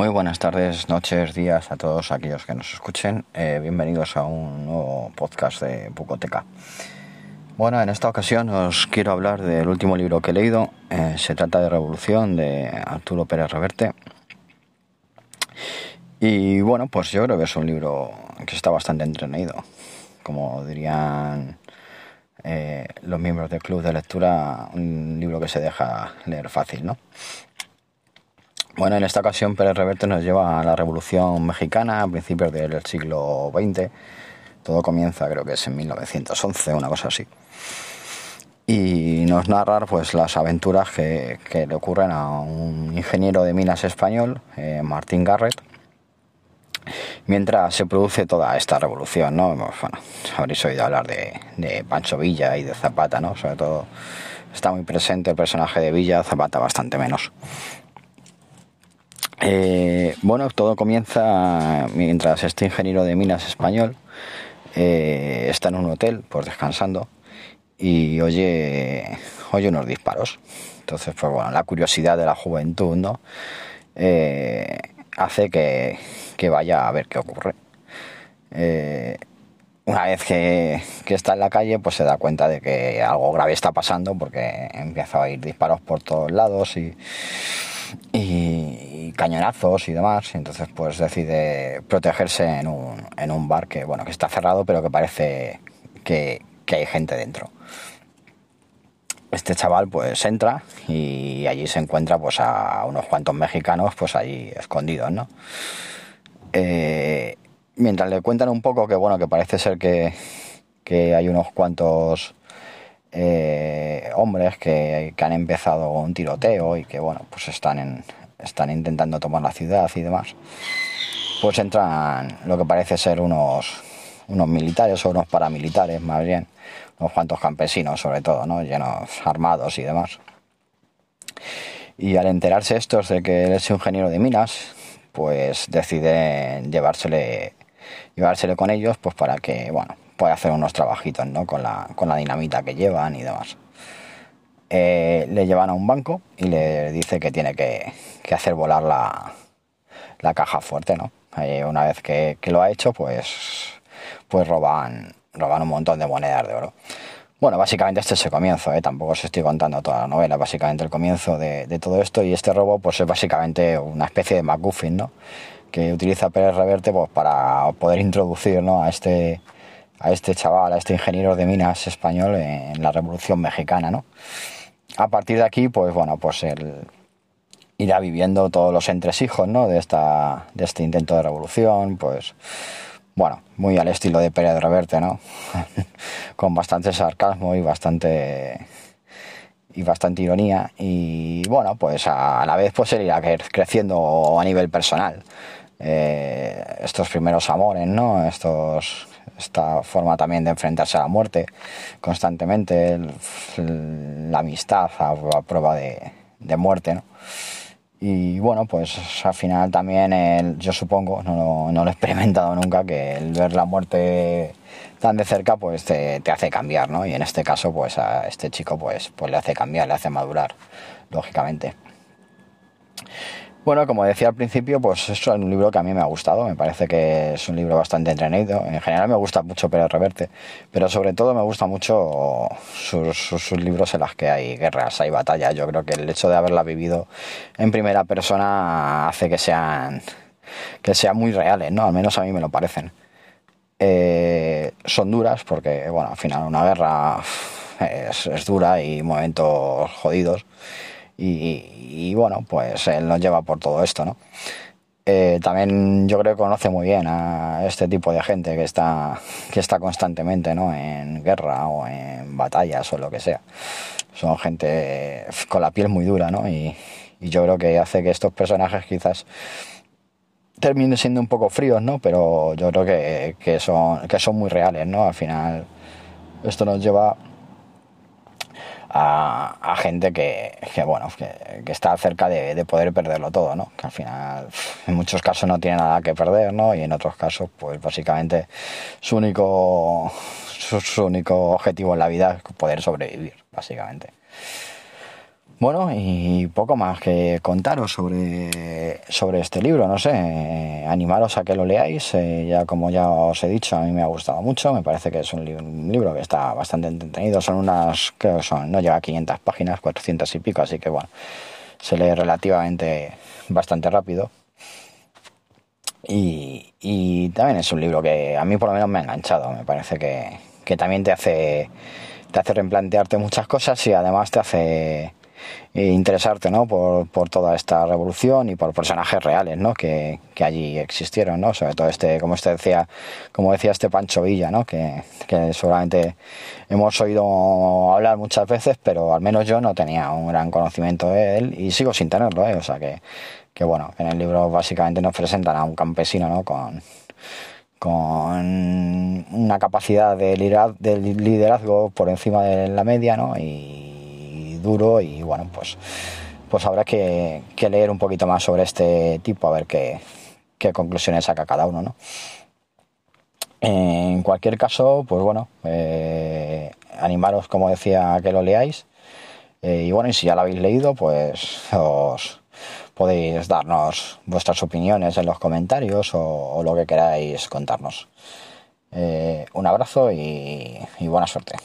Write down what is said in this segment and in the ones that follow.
Muy buenas tardes, noches, días a todos aquellos que nos escuchen. Eh, bienvenidos a un nuevo podcast de Bucoteca. Bueno, en esta ocasión os quiero hablar del último libro que he leído. Eh, se trata de Revolución de Arturo Pérez Reverte. Y bueno, pues yo creo que es un libro que está bastante entretenido. Como dirían eh, los miembros del club de lectura, un libro que se deja leer fácil, ¿no? Bueno, en esta ocasión Pérez Reverte nos lleva a la Revolución Mexicana a principios del siglo XX. Todo comienza, creo que es en 1911, una cosa así. Y nos narra pues, las aventuras que, le ocurren a un ingeniero de minas español, eh, Martín Garrett, mientras se produce toda esta revolución, ¿no? Pues, bueno, habréis oído hablar de, de, Pancho Villa y de Zapata, ¿no? Sobre todo está muy presente el personaje de Villa, Zapata bastante menos. Eh, bueno, todo comienza mientras este ingeniero de minas español eh, está en un hotel, pues descansando, y oye, oye unos disparos. Entonces, pues bueno, la curiosidad de la juventud, ¿no? Eh, hace que, vaya a ver qué ocurre. una vez que, está en la calle, pues se da cuenta de que algo grave está pasando porque empieza a ir disparos por todos lados y y cañonazos y demás. Y entonces pues decide protegerse en un, en un bar que bueno que está cerrado pero que parece que, que hay gente dentro. Este chaval pues entra y allí se encuentra pues a unos cuantos mexicanos pues allí escondidos, ¿no? Eh, mientras le cuentan un poco que bueno que parece ser que, que hay unos cuantos eh, hombres que, han empezado un tiroteo y que bueno pues están están intentando tomar la ciudad y demás pues entran lo que parece ser unos unos militares o unos paramilitares más bien unos cuantos campesinos sobre todo no llenos armados y demás y al enterarse estos de que él es ingeniero de minas pues deciden llevársele llevársele con ellos pues para que bueno puede hacer unos trabajitos, ¿no? Con la, con la dinamita que llevan y demás. Eh, le llevan a un banco y le dice que tiene que, hacer volar la, la, caja fuerte, ¿no? Eh, una vez que, lo ha hecho, pues, pues roban, roban un montón de monedas de oro. Bueno, básicamente este es el comienzo, ¿eh? tampoco os estoy contando toda la novela, básicamente el comienzo de, todo esto y este robo pues es básicamente una especie de MacGuffin, ¿no? Que utiliza Pérez Reverte pues para poder introducir, ¿no? A este, a este chaval, a este ingeniero de minas español en la Revolución Mexicana, ¿no? A partir de aquí, pues bueno, pues él irá viviendo todos los entresijos, ¿no? De, esta, de este intento de revolución, pues bueno, muy al estilo de Pérez Reverte, ¿no? Con bastante sarcasmo y bastante y bastante ironía y bueno, pues a la vez pues él irá creciendo a nivel personal eh, estos primeros amores, ¿no? Estos, esta forma también de enfrentarse a la muerte constantemente, la amistad a, prueba de, muerte. Y bueno, pues al final también yo supongo, no, no, lo he experimentado nunca, que el ver la muerte tan de cerca pues te, te, hace cambiar, ¿no? Y en este caso pues a este chico pues, pues le hace cambiar, le hace madurar, lógicamente. Bueno, como decía al principio, pues es un libro que a mí me ha gustado, me parece que es un libro bastante entretenido. En general me gusta mucho Pérez Reverte, pero sobre todo me gusta mucho sus, libros en los que hay guerras, hay batallas. Yo creo que el hecho de haberla vivido en primera persona hace que sean, que sean muy reales, ¿no? Al menos a mí me lo parecen. Eh, son duras porque, bueno, al final una guerra es, es dura y momentos jodidos y, bueno, pues él nos lleva por todo esto, ¿no? Eh, también yo creo que conoce muy bien a este tipo de gente que está, que está constantemente ¿no? en guerra o en batallas o lo que sea. Son gente con la piel muy dura, ¿no? Y, yo creo que hace que estos personajes quizás terminen siendo un poco fríos, ¿no? Pero yo creo que, que, son, que son muy reales, ¿no? Al final esto nos lleva a, gente que, bueno, que, está cerca de, poder perderlo todo, ¿no? Que al final, en muchos casos no tiene nada que perder, ¿no? Y en otros casos, pues básicamente su único, su único objetivo en la vida es poder sobrevivir, básicamente. Bueno, y poco más que contaros sobre, sobre este libro, no sé, animaros a que lo leáis, eh, ya como ya os he dicho, a mí me ha gustado mucho, me parece que es un, libro, que está bastante entretenido, son unas, creo que son, no llega a 500 páginas, 400 y pico, así que bueno, se lee relativamente bastante rápido. Y, y también es un libro que a mí por lo menos me ha enganchado, me parece que, que también te hace, te hace replantearte muchas cosas y además te hace interesarte ¿no? por, por, toda esta revolución y por personajes reales ¿no? que, que, allí existieron, ¿no? sobre todo este, como este decía, como decía este Pancho Villa, ¿no? que, que seguramente hemos oído hablar muchas veces, pero al menos yo no tenía un gran conocimiento de él y sigo sin tenerlo, ¿eh? o sea que, que bueno, en el libro básicamente nos presentan a un campesino ¿no? con con una capacidad de liderazgo por encima de la media, ¿no? Y, duro y bueno, pues, pues habrá que, leer un poquito más sobre este tipo a ver qué, conclusiones saca cada uno, ¿no? En cualquier caso, pues bueno, eh, animaros, como decía, a que lo leáis. Eh, y bueno, y si ya lo habéis leído, pues os podéis darnos vuestras opiniones en los comentarios o, lo que queráis contarnos. Eh, un abrazo y buena suerte.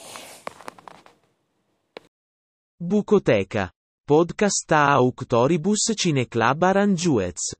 Bucoteca. Podcast a Auctoribus Cineclub Aranjuez.